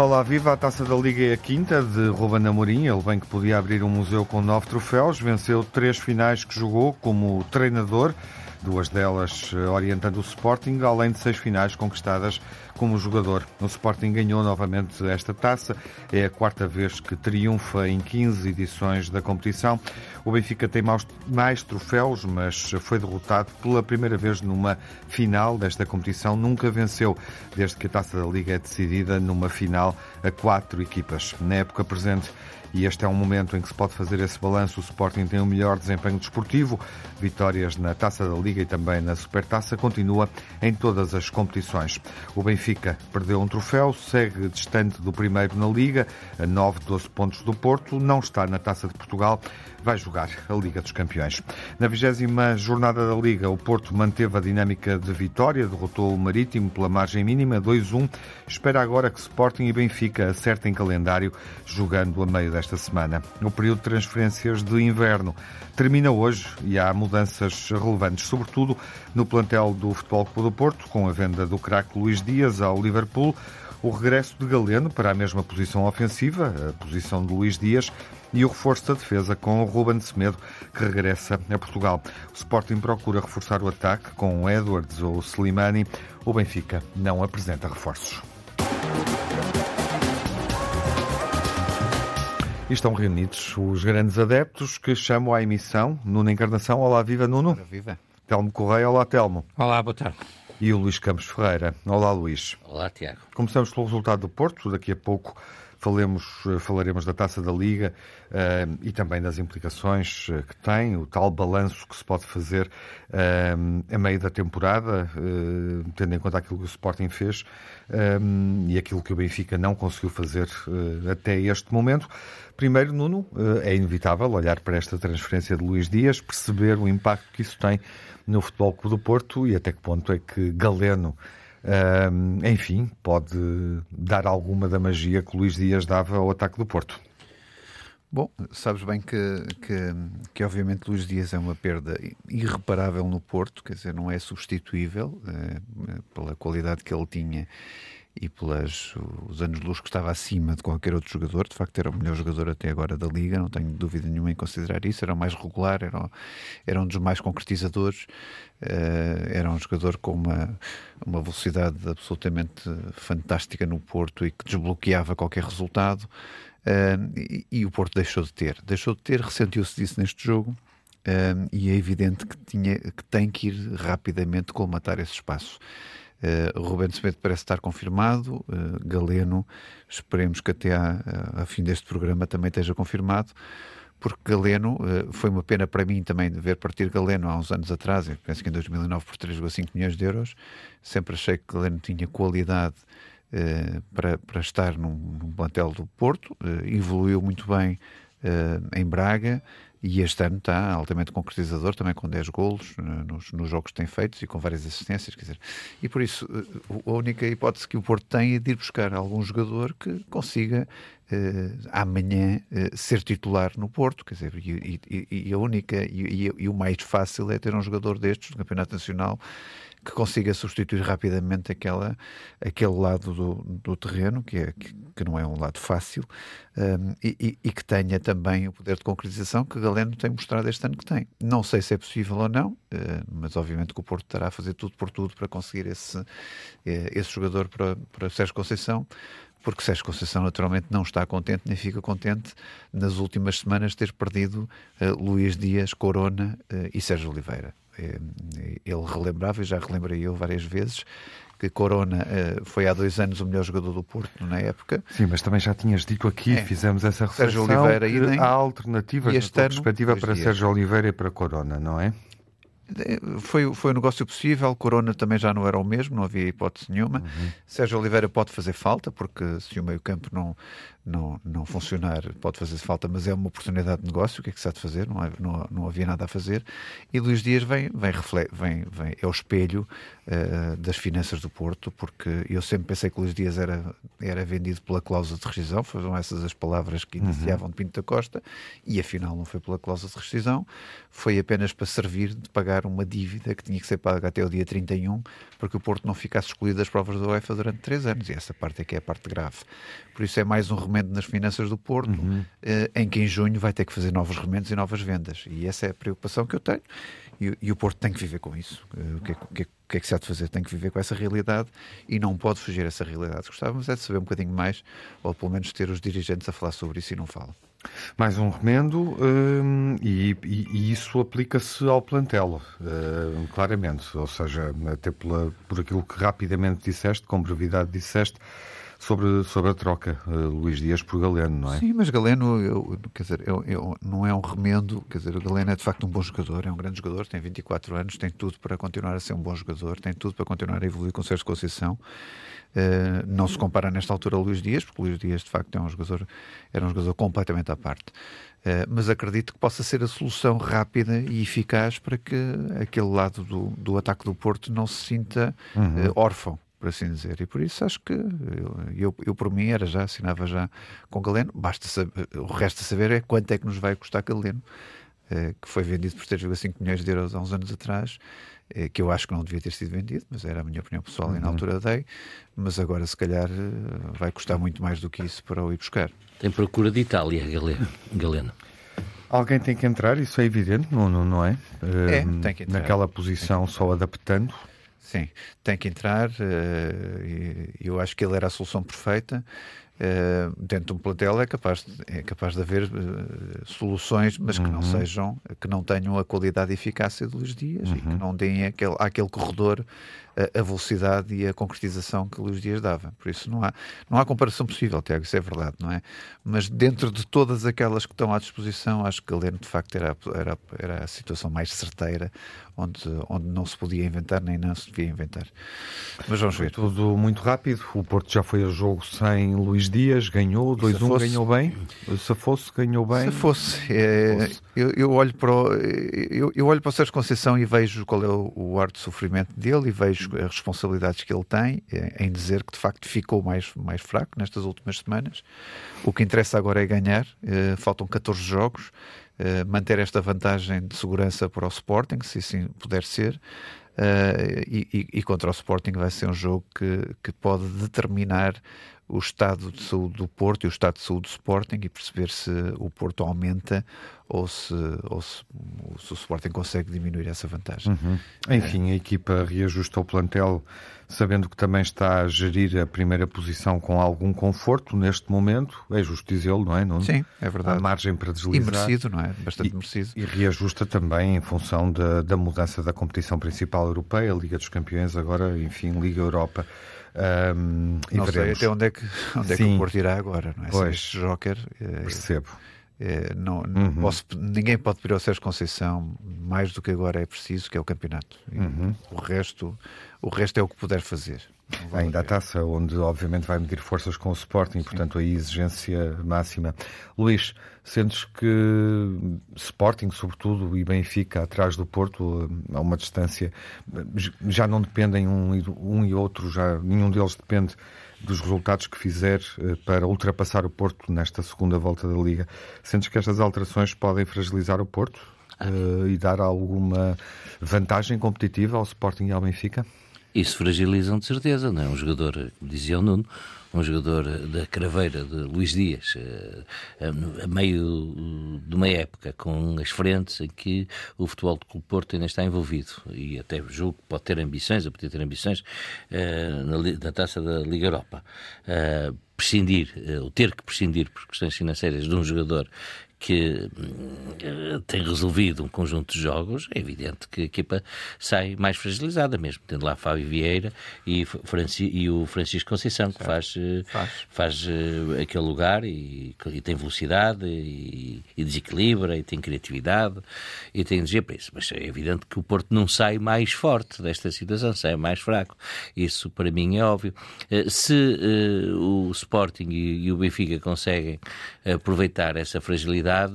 Olá, viva a Taça da Liga é a quinta de Ruben Amorim. Ele bem que podia abrir um museu com nove troféus. Venceu três finais que jogou como treinador duas delas eh, orientando o Sporting, além de seis finais conquistadas como jogador. O Sporting ganhou novamente esta taça, é a quarta vez que triunfa em 15 edições da competição. O Benfica tem mais troféus, mas foi derrotado pela primeira vez numa final desta competição. Nunca venceu, desde que a taça da Liga é decidida numa final a quatro equipas. Na época presente, e este é um momento em que se pode fazer esse balanço. O Sporting tem o um melhor desempenho desportivo, vitórias na Taça da Liga e também na Supertaça, continua em todas as competições. O Benfica perdeu um troféu, segue distante do primeiro na Liga, a 9, 12 pontos do Porto, não está na Taça de Portugal, vai jogar a Liga dos Campeões. Na vigésima jornada da Liga, o Porto manteve a dinâmica de vitória, derrotou o Marítimo pela margem mínima, 2-1. Espera agora que Sporting e Benfica acertem calendário, jogando a meio desta semana. O período de transferências de inverno termina hoje e há mudanças relevantes, sobretudo no plantel do Futebol Clube do Porto, com a venda do craque Luís Dias ao Liverpool, o regresso de Galeno para a mesma posição ofensiva, a posição de Luís Dias, e o reforço da defesa com o Ruben Semedo, que regressa a Portugal. O Sporting procura reforçar o ataque com o Edwards ou o Slimani. O Benfica não apresenta reforços. E estão reunidos os grandes adeptos que chamam à emissão Nuno Encarnação. Olá, viva Nuno. Olá, viva. Telmo Correia. Olá, Telmo. Olá, boa tarde. E o Luís Campos Ferreira. Olá, Luís. Olá, Tiago. Começamos pelo resultado do Porto. Daqui a pouco falemos, falaremos da Taça da Liga uh, e também das implicações uh, que tem, o tal balanço que se pode fazer uh, a meio da temporada, tendo em conta aquilo que o Sporting fez e aquilo que o Benfica não conseguiu fazer até este momento. Primeiro, Nuno, é inevitável olhar para esta transferência de Luís Dias, perceber o impacto que isso tem no Futebol Clube do Porto e até que ponto é que Galeno Uh, enfim, pode dar alguma da magia que Luís Dias dava ao ataque do Porto. Bom, sabes bem que, que, que, obviamente Luís Dias é uma perda irreparável no Porto, quer dizer, não é substituível é, pela qualidade que ele tinha e pelos os anos de luz que estava acima de qualquer outro jogador. De facto, era o melhor jogador até agora da Liga, não tenho dúvida nenhuma em considerar isso. Era o mais regular, era, era um dos mais concretizadores, uh, era um jogador com uma, uma velocidade absolutamente fantástica no Porto e que desbloqueava qualquer resultado. Uh, e, e, o Porto deixou de ter. Deixou de ter, ressentiu-se disso neste jogo. Uh, e é evidente que, tinha, que tem que ir rapidamente colmatar esse espaço. Uh, Rubén Semedo parece estar confirmado, uh, Galeno, esperemos que até a, fim deste programa também esteja confirmado, porque Galeno, uh, foi uma pena para mim também de ver partir Galeno há uns anos atrás, eu penso que em 2009 por 3,5 milhões de euros, sempre achei que Galeno tinha qualidade para, para estar num, num plantel do Porto, evoluiu muito bem em Braga, e este ano está altamente concretizador, também com 10 golos nos, nos, jogos que tem feitos e com várias assistências. Quer dizer, e por isso, eh, a única hipótese que o Porto tem é de ir buscar algum jogador que consiga eh, amanhã eh, ser titular no Porto. Quer dizer, e, e, e a única e, e, o mais fácil é ter um jogador destes no Campeonato Nacional que consiga substituir rapidamente aquela, aquele lado do, do terreno, que, é, que, que, não é um lado fácil, um, e, e, que tenha também o poder de concretização que Galeno tem mostrado este ano que tem. Não sei se é possível ou não, uh, mas obviamente que o Porto estará a fazer tudo por tudo para conseguir esse, uh, esse jogador para, para Sérgio Conceição, porque Sérgio Conceição naturalmente não está contente nem fica contente nas últimas semanas ter perdido uh, Luís Dias, Corona uh, e Sérgio Oliveira. Eh, ele relembrava, e já relembrei eu várias vezes, que Corona uh, foi há dois anos o melhor jogador do Porto na época. Sim, mas também já tinhas dito aqui, é. fizemos essa reflexão, Sérgio Oliveira, que há alternativas na perspectiva para dias. Sérgio Oliveira e para Corona, não é? Foi, foi um negócio possível, Corona também já não era o mesmo, não havia hipótese nenhuma. Uhum. Sérgio Oliveira pode fazer falta, porque se o meio-campo não, não, não funcionar, pode fazer falta, mas é uma oportunidade de negócio. O que é que se há de fazer? Não, não, não havia nada a fazer. E Luís Dias vem, vem, vem, vem é o espelho uh, das finanças do Porto, porque eu sempre pensei que Luís Dias era, era vendido pela cláusula de rescisão, foram essas as palavras que iniciavam uhum. de Pinto da Costa, e afinal não foi pela cláusula de rescisão, foi apenas para servir de pagar uma dívida que tinha que ser paga até o dia 31, porque o Porto não ficasse excluído das provas da UEFA durante três anos, e essa parte é que é a parte grave. Por isso é mais um nas finanças do Porto, uhum. uh, em que em junho vai ter que fazer novos remendos e novas vendas, e essa é a preocupação que eu tenho, e, e o Porto tem que viver com isso. Uh, o que é, que é que é que se há de fazer? Tem que viver com essa realidade e não pode fugir a essa realidade. Gostávamos é de saber um bocadinho mais, ou pelo menos ter os dirigentes a falar sobre isso e não falam. Mais um remendo hum, e, e, e, isso aplica-se ao plantel, hum, claramente. Ou seja, até pela, por aquilo que rapidamente disseste, com brevidade disseste, sobre, sobre a troca, uh, Luís Dias por Galeno, não é? Sim, mas Galeno, eu, quer dizer, eu, eu, não é um remendo, quer dizer, o Galeno é de facto um bom jogador, é um grande jogador, tem 24 anos, tem tudo para continuar a ser um bom jogador, tem tudo para continuar a evoluir com o Sérgio Conceição. Uh, não se compara nesta altura a Luís Dias, porque Luís Dias de facto é um jogador, era um jogador completamente à parte. Uh, mas acredito que possa ser a solução rápida e eficaz para que aquele lado do, do ataque do Porto não se sinta uhum. uh, órfão por assim dizer. E por isso acho que eu, eu, eu, por mim era já, assinava já com Galeno. Basta saber, o resto a saber é quanto é que nos vai custar Galeno, eh, que foi vendido por 3,5 milhões de euros há uns anos atrás, eh, que eu acho que não devia ter sido vendido, mas era a minha opinião pessoal uhum. e na uhum. altura dei, mas agora se calhar eh, vai custar muito mais do que isso para o ir buscar. Tem procura de Itália, Galeno. Alguém tem que entrar, isso é evidente, não, não, não é? É, tem que entrar. Naquela posição, só adaptando. Sim, tem que entrar. Uh, eu acho que ele era a solução perfeita. Uh, dentro de um plantel é capaz, de, é capaz de haver uh, soluções, mas que uhum. não sejam, que não tenham a qualidade e eficácia dos dias uhum. e que uhum. não deem aquele, aquele corredor a, velocidade e a concretização que Luís Dias dava. Por isso não há, não há comparação possível, Tiago, isso é verdade, não é? Mas dentro de todas aquelas que estão à disposição, acho que Galeno de facto era, era, era a situação mais certeira, onde, onde não se podia inventar nem não se devia inventar. Mas vamos ver. Tudo muito rápido. O Porto já foi a jogo sem Luís Dias, ganhou, 2-1, um, ganhou bem. Se fosse, ganhou bem. Se fosse. É, eu, eu, olho para o, eu, eu, olho para o Sérgio Conceição e vejo qual é o, o ar de sofrimento dele e vejo as responsabilidades que ele tem é, em dizer que de facto ficou mais, mais fraco nestas últimas semanas. O que interessa agora é ganhar, é, faltam 14 jogos, é, manter esta vantagem de segurança para o Sporting, se assim puder ser. Uh, e, e, contra o Sporting vai ser um jogo que, que pode determinar o estado de saúde do Porto e o estado de saúde do Sporting e perceber se o Porto aumenta ou se, ou se, ou se o Sporting consegue diminuir essa vantagem. Uhum. Enfim, é. a equipa reajusta o plantel sabendo que também está a gerir a primeira posição com algum conforto neste momento, é justo dizê-lo, não é? Nuno? Sim, é verdade. Há margem para deslizar. E merecido, não é? Bastante e, merecido. E reajusta também em função da, da mudança da competição principal europeia, a Liga dos Campeões, agora, enfim, Liga Europa. Um, não sei até onde é que, onde é que o Porto irá agora, não é? Pois, este Joker. É, percebo. É, não, uhum. posso, ninguém pode pedir ao Sérgio Conceição mais do que agora é preciso, que é o campeonato. Uhum. O, resto, o resto é o que puder fazer. Ainda a taça, onde obviamente vai medir forças com o Sporting, Sim. portanto a exigência máxima. Luís, sentes que Sporting, sobretudo, e Benfica, atrás do Porto, a uma distância, já não dependem um, um e outro, já nenhum deles depende dos resultados que fizer eh, para ultrapassar o Porto nesta segunda volta da Liga. Sentes que estas alterações podem fragilizar o Porto uh, e dar alguma vantagem competitiva ao Sporting e ao Benfica? Isso fragilizam de certeza, não é? Um jogador, como dizia o Nuno, um jogador da craveira de Luís Dias, eh, a meio de uma época com as frentes em que o futebol de Clube Porto ainda está envolvido e até julgo que pode ter ambições, a poder ter ambições eh, na taça da Liga Europa. Eh, prescindir, ou ter que prescindir por questões financeiras de um jogador que uh, tem resolvido um conjunto de jogos, é evidente que a equipa sai mais fragilizada mesmo, tendo lá Fábio Vieira e, Franci e o Francisco Conceição, que faz, eh, faz. faz uh, aquele lugar e, e tem velocidade e, e, desequilibra e tem criatividade e tem energia para isso. Mas é evidente que o Porto não sai mais forte desta situação, sai mais fraco. Isso para mim é óbvio. Uh, se o Sporting e, e o Benfica conseguem aproveitar essa fragilidade fragilidade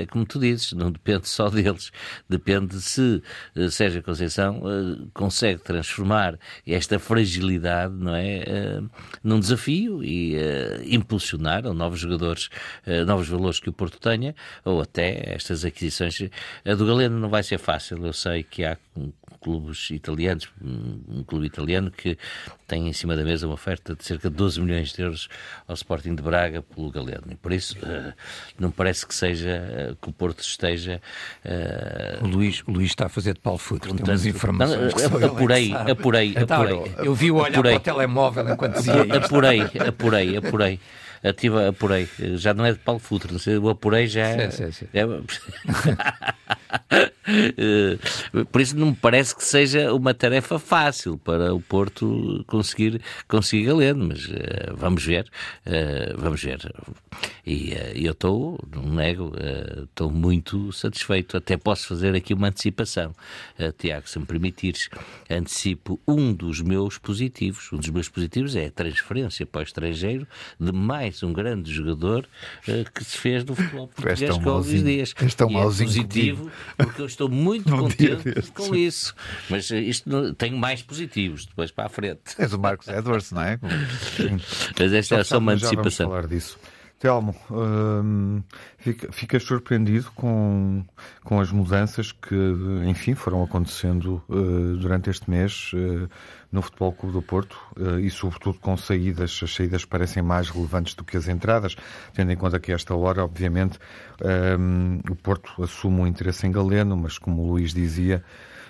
é como tu dizes, não depende só deles. Depende se Sérgio Conceição consegue transformar esta fragilidade não é, num desafio e impulsionar novos jogadores, novos valores que o Porto tenha, ou até estas aquisições. A do Galeno não vai ser fácil, eu sei que há clubes italianos, um clube italiano que tem em cima da mesa uma oferta de cerca de 12 milhões de euros ao Sporting de Braga pelo Galeno. E por isso não parece que seja uh, que o Porto esteja. Uh, o, Luís, o Luís está a fazer de Paulo Futre, tem umas informações. Não, apurei, apurei, então, apurei. Eu vi o olhar apurei. para o telemóvel enquanto dizia isto. Apurei, apurei, apurei ativa, apurei. Já não é de Paulo Futre, o apurei já. É- sim, sim, sim. É... Por isso não me parece que seja uma tarefa fácil para o Porto conseguir, conseguir Galeno, mas uh, vamos ver, uh, vamos ver. E uh, eu estou, não nego, estou muito satisfeito. Até posso fazer aqui uma antecipação. Tiago, se me permitires, antecipo um dos meus positivos. Um dos meus positivos é a transferência para o estrangeiro de mais um grande jogador que se fez no futebol português com os dias. Este é, um é positivo porque eu estou muito contente com isso. Mas isto tem mais positivos depois para a frente. És o Marcos Edwards, não é? Mas esta é só uma antecipação. falar disso. Telmo, hum, ficas surpreendido com, com as mudanças que, enfim, foram acontecendo uh, durante este mês uh, no Futebol Clube do Porto uh, e, sobretudo, com saídas. As saídas parecem mais relevantes do que as entradas, tendo em conta que, a esta hora, obviamente, hum, o Porto assume um interesse em Galeno, mas, como o Luís dizia,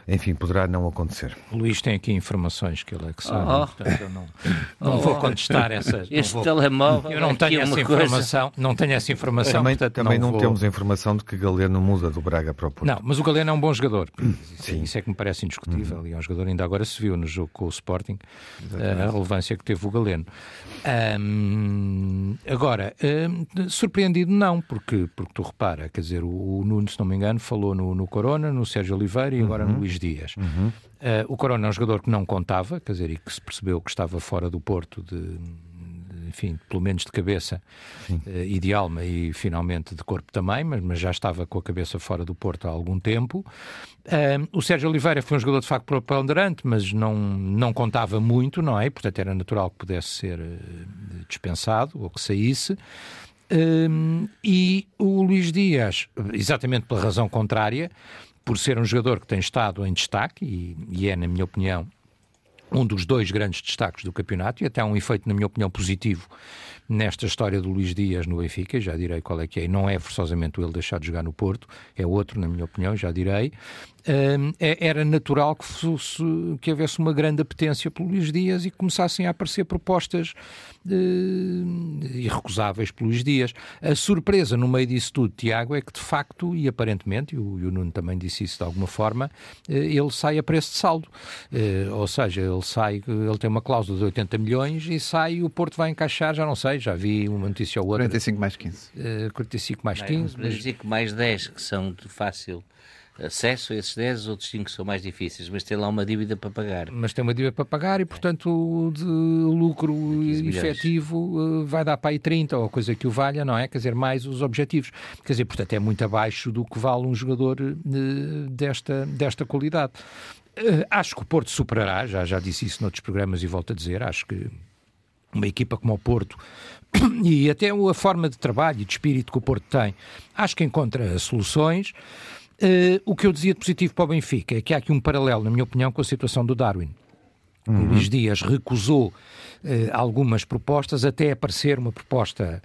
enfim, poderá não acontecer. O Luís tem aqui informações que ele é que sabe, oh. portanto eu não, não oh. vou contestar essa. Este vou, telemóvel. Eu não tenho essa informação, coisa. não tenho essa informação. Também, portanto, também não, não vou... temos a informação de que Galeno muda do Braga para o Porto. Não, mas o Galeno é um bom jogador. Isso, isso é que me parece indiscutível. Uhum. E é um jogador, ainda agora se viu no jogo com o Sporting, Exatamente. a relevância que teve o Galeno. Um, agora, um, surpreendido não, porque, porque tu repara, quer dizer, o, o Nuno, se não me engano, falou no, no Corona, no Sérgio Oliveira e uhum. agora no Luís Dias. Uhum. Uh, o Corona é um jogador que não contava, quer dizer, e que se percebeu que estava fora do Porto de, enfim, pelo menos de cabeça uh, e de alma e finalmente de corpo também, mas, mas, já estava com a cabeça fora do Porto há algum tempo. Uh, o Sérgio Oliveira foi um jogador de facto preponderante, mas não, não contava muito, não é? Portanto, era natural que pudesse ser uh, dispensado ou que saísse. e o Luís Dias, exatamente pela razão contrária, por ser um jogador que tem estado em destaque e, e é, na minha opinião, um dos dois grandes destaques do campeonato e até um efeito, na minha opinião, positivo nesta história do Luís Dias no Benfica, já direi qual é que é, não é forçosamente ele deixar de jogar no Porto, é outro, na minha opinião, já direi. É, era natural que, fosse, que houvesse uma grande apetência pelo Luís Dias e começassem a aparecer propostas uh, irrecusáveis pelo Luís Dias. A surpresa no meio disso tudo, Tiago, é que de facto, e aparentemente, e o, e o Nuno também disse isso de alguma forma, uh, ele sai a preço de saldo. Uh, ou seja, ele sai, ele tem uma cláusula de 80 milhões e sai e o Porto vai encaixar, já não sei, já vi uma notícia ou outra. 45 mais 15. Uh, 45 mais 15. Mas... 45 mais 10, que são de fácil acesso a esses 10, outros 5 são mais difíceis, mas tem lá uma dívida para pagar. Mas tem uma dívida para pagar e, portanto, de lucro efetivo eh, vai dar para aí 30 ou coisa que o valha, não é? Quer dizer, mais os objetivos. Quer dizer, portanto, é muito abaixo do que vale um jogador eh, desta, desta qualidade. Eh, acho que o Porto superará, já, já disse isso noutros programas e volto a dizer, acho que uma equipa como o Porto e até a forma de trabalho e de espírito que o Porto tem, acho que encontra soluções. Uh, o que eu dizia de positivo para o Benfica é que há aqui um paralelo, na minha opinião, com a situação do Darwin. Uhum. O Luís Dias recusou uh, algumas propostas até aparecer uma proposta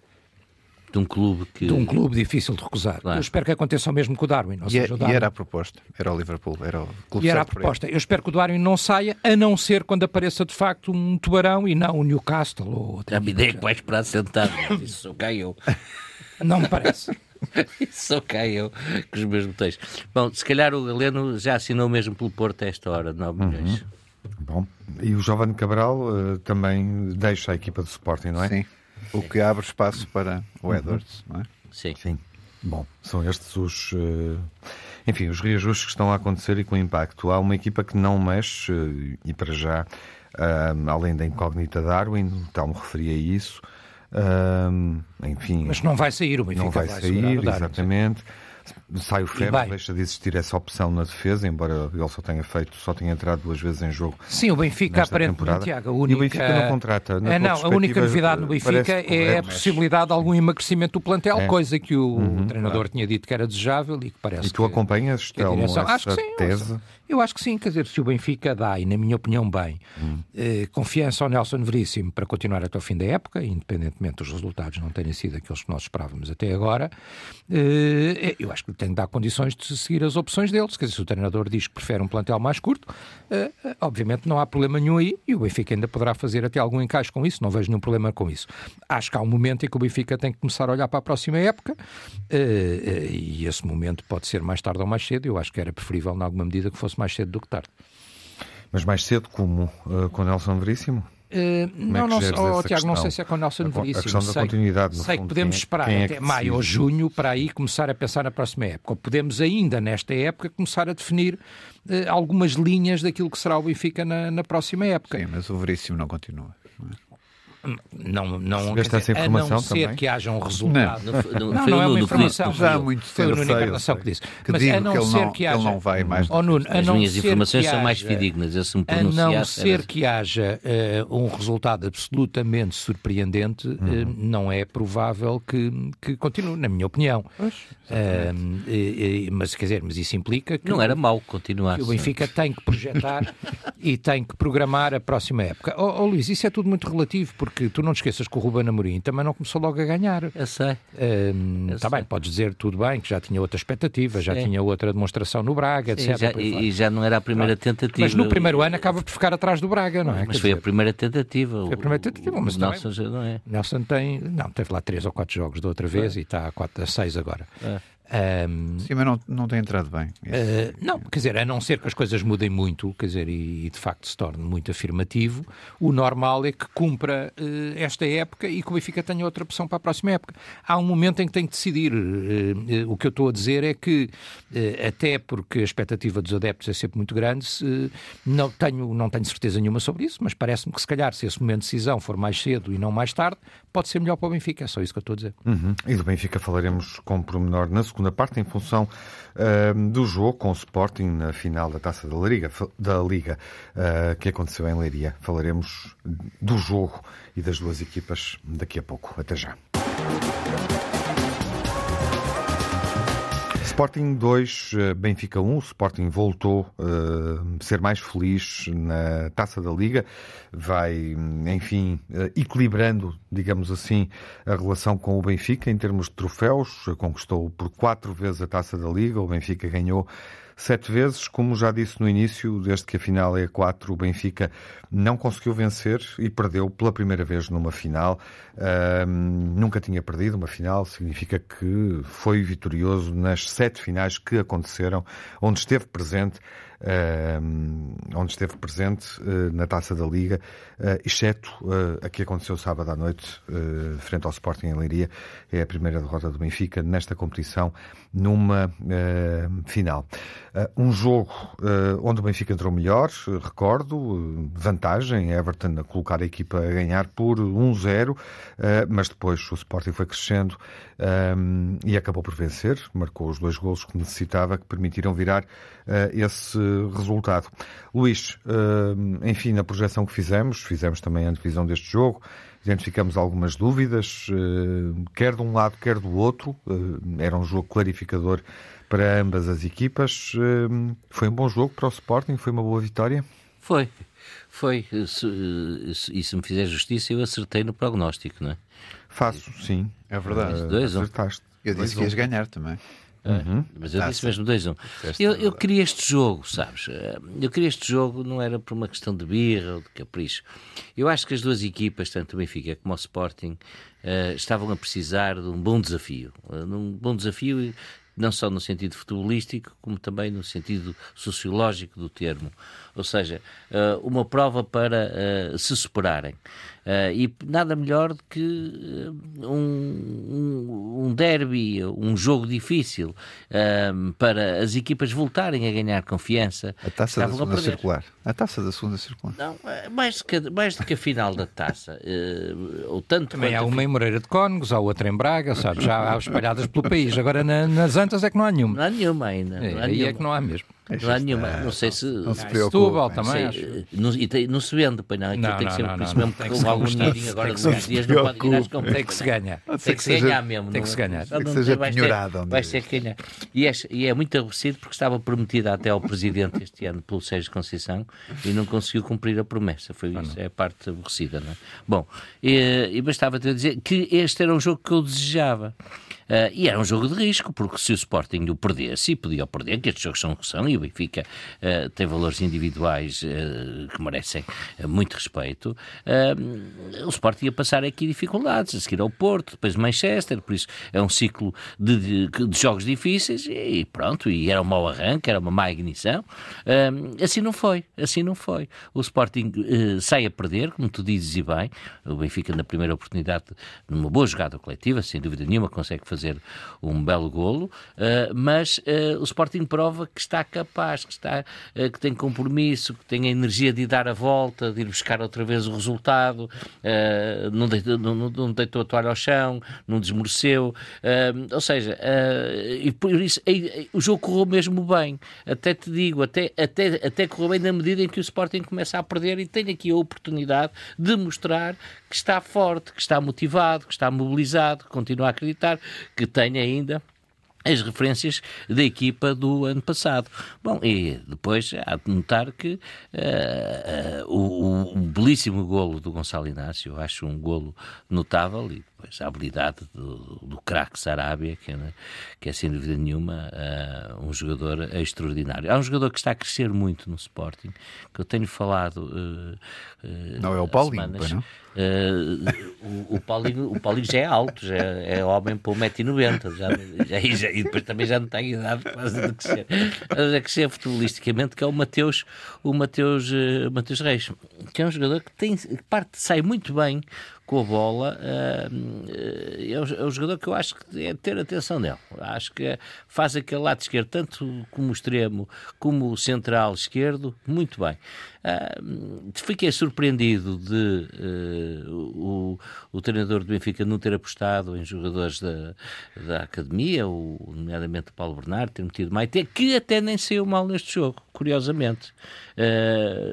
de um clube que... De um clube difícil de recusar. Claro. Eu espero que aconteça o mesmo com o Darwin. E, seja, o Darwin... e, era a proposta, era o Liverpool, era o clube E era a proposta. Eu espero que o Darwin não saia, a não ser quando apareça de facto um tubarão e não o Newcastle ou outra. A minha ideia é que vai esperar sentado, isso caiu. Não me parece. Só caiu com os meus botões. Bom, se calhar o Galeno já assinou mesmo pelo Porto a esta hora, 9 uhum. milhões. Uhum. Bom, e o Jovem Cabral uh, também deixa a equipa de Sporting, não é? Sim. O que abre espaço para o uhum. Edwards, uhum. não é? Sim. Sim. Bom, são estes os. Uh, enfim, os reajustes que estão a acontecer e com impacto. Há uma equipa que não mexe, uh, e para já, além da incógnita Darwin, tal me referia a isso. Enfim, Mas não vai sair, o Benfica não vai, vai sair, exatamente. Sai o Ferro, bem. deixa de existir essa opção na defesa, embora ele só tenha feito, só tenha entrado duas vezes em jogo. Sim, o Benfica aparentemente, temporada. Tiago, a E o única... Benfica não contrata. Na É, não, a única novidade no Benfica é a mas- possibilidade de algum emagrecimento do plantel, É. Uhum, coisa que o treinador tinha dito que era desejável e que parece E tu que... acompanhas, que a direção- essa Acho que sim, tese? Eu acho que sim, quer dizer, se o Benfica dá, e na minha opinião bem, Hum. eh, confiança ao Nelson Veríssimo para continuar até o fim da época, independentemente dos resultados não terem sido aqueles que nós esperávamos até agora, eh, eu acho que tem que dar condições de seguir as opções deles. Quer dizer, se o treinador diz que prefere um plantel mais curto, eh, obviamente não há problema nenhum aí, e o Benfica ainda poderá fazer até algum encaixe com isso, não vejo nenhum problema com isso. Acho que há um momento em que o Benfica tem que começar a olhar para a próxima época, eh, eh, e esse momento pode ser mais tarde ou mais cedo, eu acho que era preferível, em alguma medida, que fosse mais cedo do que tarde. Mas mais cedo, como uh, com Nelson Veríssimo? Uh, não, não, oh, Tiago, não sei se é com o Nelson Veríssimo. questão da sei, sei que podemos quem é- esperar quem é até maio ou junho para aí começar a pensar na próxima época. Ou podemos ainda, nesta época, começar a definir eh, algumas linhas daquilo que será o Benfica na, na próxima época. Sim, mas o Veríssimo não continua. não é? Não, não, quer essa dizer, a não informação ser também? que haja um resultado. Não, foi- não, Não, não é uma informação. disse. Já há muito Foi o tempo Nuno Encarnação que disse. Que Mas a não que ser não, que ele haja... não vai mais. Oh, Nuno, As não minhas informações que são mais haja- fidedignas. Eu se me A não pronunciasse, ser que haja eh, um resultado absolutamente surpreendente, eh, não é provável que, que continue, na minha opinião. Eh, eh, mas quer dizer, mas isso implica que Não o- era mau que continuar. o Benfica tem que projetar e tem que programar a próxima época. Ó oh, Luís, isso é tudo muito relativo, porque tu não te esqueças que o Ruben Amorim também não começou logo a ganhar. Eu sei. Está Eu sei. bem, podes dizer tudo bem, que já tinha outra expectativa, já Sim. tinha outra demonstração no Braga, Sim, etc. já- e, e já não era a primeira tentativa. Mas no primeiro ano acaba por ficar atrás do Braga, não é? Mas Quer foi a dizer, primeira tentativa. Foi a primeira tentativa, mas o também- Nelson já não é. Nelson tem. Não, teve lá três ou quatro jogos da outra vez e está a, quatro, a seis agora. É. Ahm, Sim, mas não, não tem entrado bem. Uh, não, quer dizer, a não ser que as coisas mudem muito, quer dizer, e, e de facto se torne muito afirmativo, o normal é que cumpra uh, esta época e que o Benfica tenha outra opção para a próxima época. Há um momento em que tem que decidir. Uh, o que eu estou a dizer é que, até porque a expectativa dos adeptos é sempre muito grande, se- não, tenho, não tenho certeza nenhuma sobre isso, mas parece-me que se calhar, se esse momento de decisão for mais cedo e não mais tarde, pode ser melhor para o Benfica. É só isso que eu estou a dizer. Uhum. E do Benfica falaremos com pormenor na segunda parte, em função ahm, do jogo com o Sporting na final da Taça da Liga, da Liga ah, que aconteceu em Leiria. Falaremos do jogo e das duas equipas daqui a pouco. Até já. Sporting 2, eh, Benfica 1. O Sporting voltou a ser mais feliz na taça da Liga. Vai, enfim, eh, equilibrando, digamos assim, a relação com o Benfica em termos de troféus. Conquistou por quatro vezes a taça da Liga. O Benfica ganhou sete vezes. Como já disse no início, desde que a final é a 4, o Benfica não conseguiu vencer e perdeu pela primeira vez numa final. Ahm, nunca tinha perdido uma final, significa que foi vitorioso nas sete finais que aconteceram, onde esteve presente. Ahm, onde esteve presente eh, na taça da Liga, eh, exceto eh, a que aconteceu sábado à noite, frente ao Sporting em Leiria. É a primeira derrota do Benfica nesta competição, numa final. Um jogo onde o Benfica entrou melhor, recordo, vantagem, Everton a colocar a equipa a ganhar por 1-0, eh, mas depois o Sporting foi crescendo eh, e acabou por vencer, marcou os dois golos que necessitava, que permitiram virar esse resultado. Luís, eh, enfim, na projeção que fizemos, fizemos também a antevisão deste jogo, identificamos algumas dúvidas, eh, quer de um lado, quer do outro. Eh, Era um jogo clarificador para ambas as equipas. Foi um bom jogo para o Sporting, foi uma boa vitória. Foi. Foi. Se- se- E se me fizer justiça, eu acertei no prognóstico, não é? Faço, sim. É verdade. Dois, um. Acertaste. Eu disse que ias ganhar também. Mas eu Ah, disse mesmo 2 1 Disseste eu, eu queria este jogo, sabes? Eh, Eu queria este jogo, não era por uma questão de birra ou de capricho. Eu acho que as duas equipas, tanto o Benfica como o Sporting, eh, estavam a precisar de um bom desafio. Eh, um bom desafio, não só no sentido futebolístico, como também no sentido sociológico do termo. Ou seja, eh, uma prova para eh, se superarem. Uh, e nada melhor do que um, um, um derby, um jogo difícil para as equipas voltarem a ganhar confiança. A taça da segunda circular. A taça da segunda circular. Não, mais, do que, mais do que a final da taça. ou tanto Também há uma em Moreira de Cónegos, há outra em Braga, sabe? Já há espalhadas pelo país. Agora na, nas Antas é que não há nenhuma. Não há nenhuma ainda. É, aí nenhuma. é que não há mesmo. Não há nenhuma. Não sei se. Não se preocupe. também. Sei, não, e não se vende, pois não. Aquilo não, tem que ser não, por isso não, mesmo que houve algum dinheirinho agora nos últimos dias. Não pode ir às compras. Tem que se ganhar. Tem que se ganhar mesmo. Tem que se ganhar. Tem que seja penhorado. Vai ser que ganhar. E é, é muito aborrecido porque estava prometida até ao Presidente este ano pelo Sérgio Conceição e não conseguiu cumprir a promessa. Foi isso. É a parte aborrecida, não é? Bom, e, e bastava-te dizer que este era um jogo que eu desejava. Uh, e era um jogo de risco, porque se o Sporting o perdesse, e podia perder, que estes jogos são o que são, e o Benfica uh, tem valores individuais uh, que merecem muito respeito, o Sporting ia passar aqui dificuldades, a seguir ao Porto, depois Manchester, por isso é um ciclo de, de, de jogos difíceis, e pronto, e era um mau arranque, era uma má ignição. assim não foi, assim não foi. O Sporting sai a perder, como tu dizes e bem, o Benfica na primeira oportunidade, numa boa jogada coletiva, sem dúvida nenhuma, consegue fazer fazer um belo golo, uh, mas uh, o Sporting prova que está capaz, que, está, uh, que tem compromisso, que tem a energia de dar a volta, de ir buscar outra vez o resultado, não, deitou, não, não, deitou a toalha ao chão, não desmoreceu, ou seja, e por isso o jogo correu mesmo bem, até te digo, até, até, até correu bem na medida em que o Sporting começa a perder e tem aqui a oportunidade de mostrar que está forte, que está motivado, que está mobilizado, que continua a acreditar, que tem ainda as referências da equipa do ano passado. Bom, e depois há de notar que uh, uh, o, o, belíssimo golo do Gonçalo Inácio, acho um golo notável e depois a habilidade do, do craque Sarabia, que, é, que é sem dúvida nenhuma uh, um jogador extraordinário. Há um jogador que está a crescer muito no Sporting, que eu tenho falado. não é o Paulinho, semanas, não? O, o, Paulinho, o Paulinho já é alto, já é homem para 1,90m, já, já, já, e depois também já não tem idade quase de crescer. A crescer futbolisticamente, que é o Mateus, o Mateus, uh, Mateus Reis, que é um jogador que tem, parte, sai muito bem com a bola, uh, é, o, é jogador que eu acho que é ter atenção nele. Acho que faz aquele lado esquerdo, tanto como extremo como central esquerdo, muito bem. Uh, fiquei surpreendido de o, o, treinador do Benfica não ter apostado em jogadores da, da academia, o, nomeadamente o Paulo Bernardo, ter metido Maite, que até nem saiu mal neste jogo, curiosamente.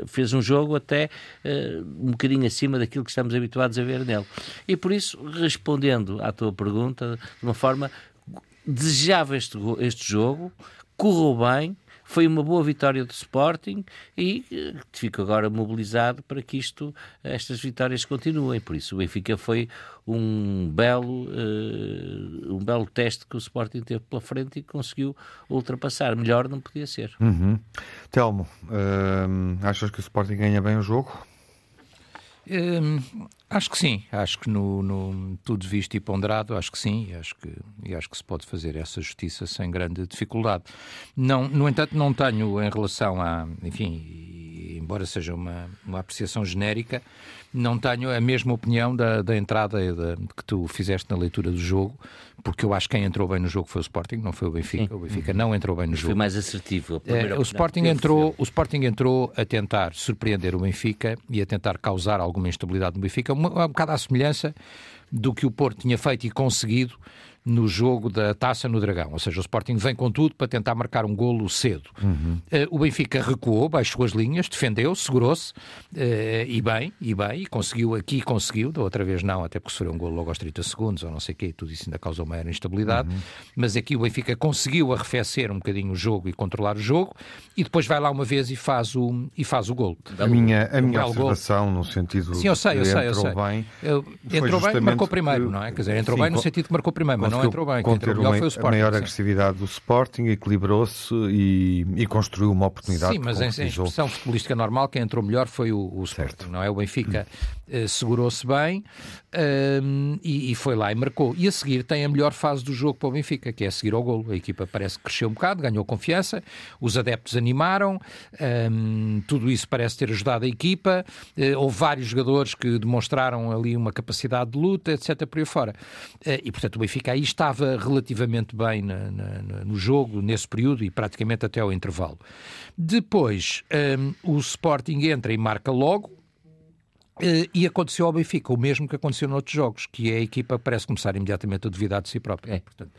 Fez um jogo até um bocadinho acima daquilo que estamos habituados a ver nele. E por isso, respondendo à tua pergunta, de uma forma, desejava este, este jogo, correu bem, foi uma boa vitória do Sporting e uh, fico agora mobilizado para que isto, estas vitórias continuem. Por isso o Benfica foi um belo, uh, um belo teste que o Sporting teve pela frente e conseguiu ultrapassar. Melhor não podia ser. Uhum. Telmo, uh, achas que o Sporting ganha bem o jogo? Hum, acho que sim, acho que no, no, tudo visto e ponderado, acho que sim, e acho que, e acho que se pode fazer essa justiça sem grande dificuldade. Não, no entanto, não tenho em relação a, enfim, embora seja uma, uma apreciação genérica, não tenho a mesma opinião da, da entrada da, que tu fizeste na leitura do jogo, porque eu acho que quem entrou bem no jogo foi o Sporting, não foi o Benfica. Sim. O Benfica não entrou bem no jogo. Foi mais assertivo. É, o, Sporting entrou, o Sporting entrou a tentar surpreender o Benfica e a tentar causar alguma instabilidade no Benfica, uma, um bocado à semelhança do que o Porto tinha feito e conseguido no jogo da taça no Dragão. Ou seja, o Sporting vem com tudo para tentar marcar um golo cedo. Uhum. Uh, o Benfica recuou, baixou as linhas, defendeu, segurou-se uh, e bem, e bem, e conseguiu aqui, conseguiu, da outra vez não, até porque sofreu um golo logo aos 30 segundos, ou não sei o quê, tudo isso ainda causou maior instabilidade. Uhum. Mas aqui o Benfica conseguiu arrefecer um bocadinho o jogo e controlar o jogo, e depois vai lá uma vez e faz o, e faz o golo. A minha, a minha observação golo. no sentido Sim, eu sei, eu sei, eu sei. Bem, eu, entrou bem, marcou primeiro, não é? Quer dizer, entrou sim, bem no sentido que marcou primeiro, mas não entrou bem. Entrou melhor foi o maior sim. agressividade do Sporting, equilibrou-se e, e, construiu uma oportunidade. Sim, mas em, em expressão futebolística normal, quem entrou melhor foi o, o Sporting, não é? O Benfica hum. segurou-se bem um, e, e, foi lá e marcou. E a seguir tem a melhor fase do jogo para o Benfica, que é a seguir ao golo. A equipa parece que cresceu um bocado, ganhou confiança, os adeptos animaram, um, tudo isso parece ter ajudado a equipa. Uh, houve vários jogadores que demonstraram ali uma capacidade de luta, etc. por aí fora. Uh, e portanto o Benfica aí estava relativamente bem na, na, no jogo, nesse período e praticamente até ao intervalo. Depois um, o Sporting entra e marca logo Uh, e aconteceu ao Benfica o mesmo que aconteceu noutros jogos, que é a equipa parece começar imediatamente a duvidar de si própria. É. Portanto,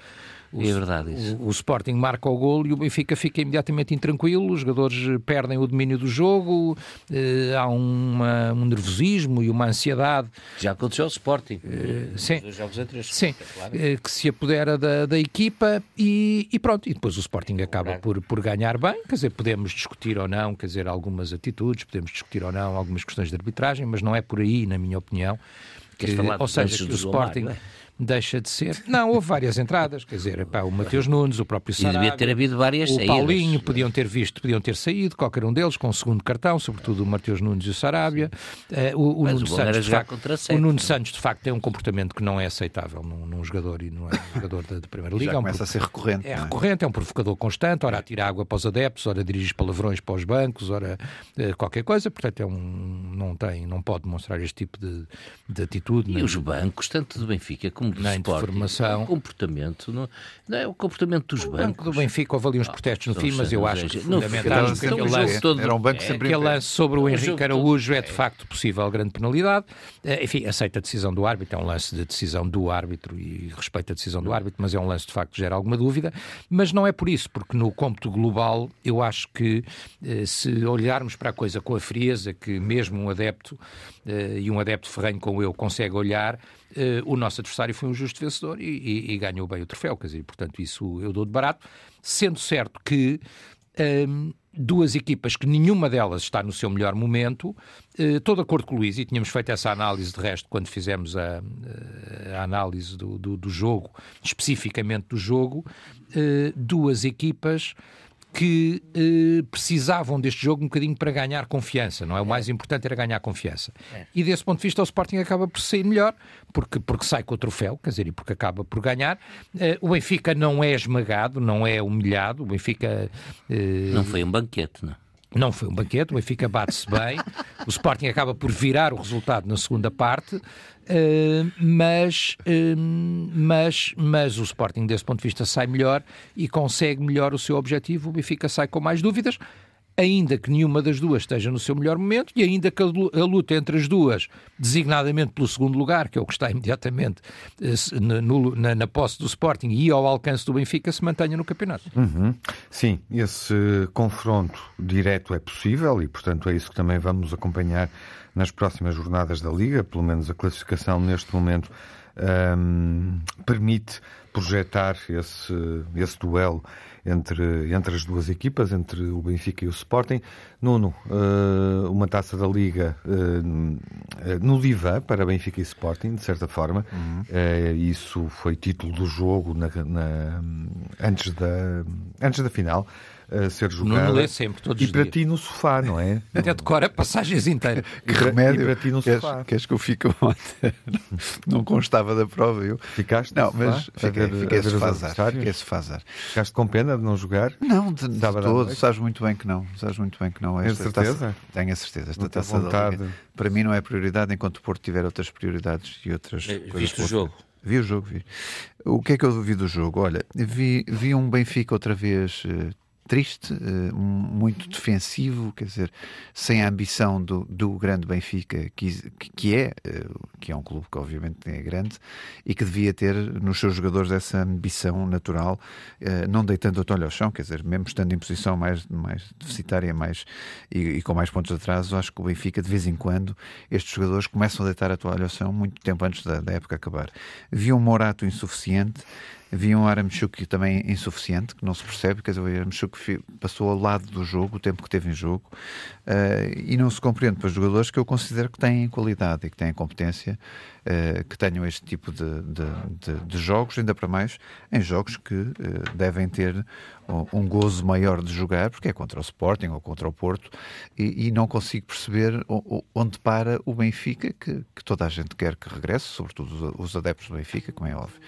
o, é verdade isso. O, o, Sporting marca o gol e o Benfica fica imediatamente intranquilo, os jogadores perdem o domínio do jogo, eh, há uma, um nervosismo e uma ansiedade. Já aconteceu ao Sporting, eh, sim, jogos sim, eh, que se apodera da, da equipa e, e, pronto, e depois o Sporting acaba por, por ganhar bem, quer dizer, podemos discutir ou não, quer dizer, algumas atitudes, podemos discutir ou não algumas questões de arbitragem, mas não é por aí, na minha opinião, que, ou seja, que o Sporting... Mar, é? Deixa de ser. Não, houve várias entradas, quer dizer, pá, o Mateus Nunes, o próprio Sarabia, devia ter havido várias o saídas. Paulinho, podiam ter visto, podiam ter saído, qualquer um deles, com o segundo cartão, sobretudo o Mateus Nunes e o Sarabia. Uh, o, o, Nuno Santos, facto, o Nuno Santos, de facto, tem um comportamento que não é aceitável num, num jogador e não é um jogador da, Primeira Liga. Já é um começa a ser recorrente. É, é, recorrente, é um provocador constante, ora atira água para os adeptos, ora dirige palavrões para os bancos, ora uh, qualquer coisa, portanto é um, não tem, não pode demonstrar este tipo de, de atitude. E os bancos, tanto do Benfica como do Sporting, informação. O comportamento, não, não, é o comportamento dos o bancos. Banco do Benfica houve ali uns protestos no fim, mas eu acho que fundamentais aquele lance, todo, era um banco é, sempre aquele lance sobre o Henrique Araújo é de facto possível grande penalidade. Eh, enfim, aceita a decisão do árbitro, é um lance de decisão do árbitro e respeita a decisão do árbitro, mas é um lance de facto que gera alguma dúvida. Mas não é por isso, porque no cômputo global eu acho que eh, se olharmos para a coisa com a frieza que mesmo um adepto e um adepto ferrenho como eu consegue olhar, uh, o nosso adversário foi um justo vencedor e, e, e, ganhou bem o troféu. Quer dizer, portanto, isso eu dou de barato, sendo certo que. Um, ehm, duas equipas que nenhuma delas está no seu melhor momento, eh, estou de acordo com o Luís, e tínhamos feito essa análise de resto quando fizemos a, a análise do, do, do, jogo, especificamente do jogo, eh, duas equipas que eh, precisavam deste jogo um bocadinho para ganhar confiança, não é? O mais importante era ganhar confiança. É. E desse ponto de vista o Sporting acaba por sair melhor, porque, porque sai com o troféu, quer dizer, e porque acaba por ganhar. Eh, o Benfica não é esmagado, não é humilhado, o Benfica... Eh, não foi um banquete, não não foi um banquete, o Benfica bate-se bem, o Sporting acaba por virar o resultado na segunda parte, Uh, mas, uh, mas, mas o Sporting, desse ponto de vista, sai melhor e consegue melhor o seu objetivo. O Benfica sai com mais dúvidas, ainda que nenhuma das duas esteja no seu melhor momento e ainda que a luta entre as duas, designadamente pelo segundo lugar, que é o que está imediatamente no, na, na, posse do Sporting e ao alcance do Benfica, se mantenha no campeonato. Uhum. Sim, esse confronto direto é possível e, portanto, é isso que também vamos acompanhar nas próximas jornadas da Liga, pelo menos a classificação neste momento um, permite projetar esse, esse duelo entre, entre as duas equipas, entre o Benfica e o Sporting. Nuno, uh, uma taça da Liga uh, no divã para Benfica e Sporting, de certa forma. Uhum. Uh, isso foi título do jogo na, na, antes, da, antes da final a ser jogada. Não lê sempre, todos E para dias. ti no sofá, não é? Até decora passagens inteiras. Que remédio. E para ti no queres, sofá. Queres que eu fique Não constava da prova, eu. Ficaste Não, mas fiquei, fiquei sofazar. Fiquei sofazar. Ficaste com pena de não jogar? Não, de, de todo. Sabes muito bem que não. Sabes muito bem que não. Esta Tens certeza? Taça, tenho a certeza. Esta taça vontade. para mim não é prioridade, enquanto o Porto tiver outras prioridades e outras é, coisas. Viste o jogo? Vi o jogo, vi. O que é que eu vi do jogo? Olha, vi, vi um Benfica outra vez uh, triste, eh, muito defensivo, quer dizer, sem a ambição do, do grande Benfica, que, que é, eh, que é um clube que obviamente é grande e que devia ter nos seus jogadores essa ambição natural, eh, não deitando o toalho ao chão, quer dizer, mesmo estando em posição mais, mais deficitária mais, e, e com mais pontos de atraso, acho que o Benfica, de vez em quando, estes jogadores começam a deitar a toalha ao chão muito tempo antes da, da época acabar. Vi um Morato insuficiente, Havia um Aramchuk também insuficiente, que não se percebe, quer dizer, o Aramchuk passou ao lado do jogo, o tempo que teve em jogo, uh, e não se compreende. Para os jogadores que eu considero que têm qualidade e que têm competência, uh, que tenham este tipo de, de, de, de, jogos, ainda para mais em jogos que uh, devem ter um gozo maior de jogar, porque é contra o Sporting ou contra o Porto, e, e não consigo perceber onde para o Benfica, que, que, toda a gente quer que regresse, sobretudo os adeptos do Benfica, como é óbvio.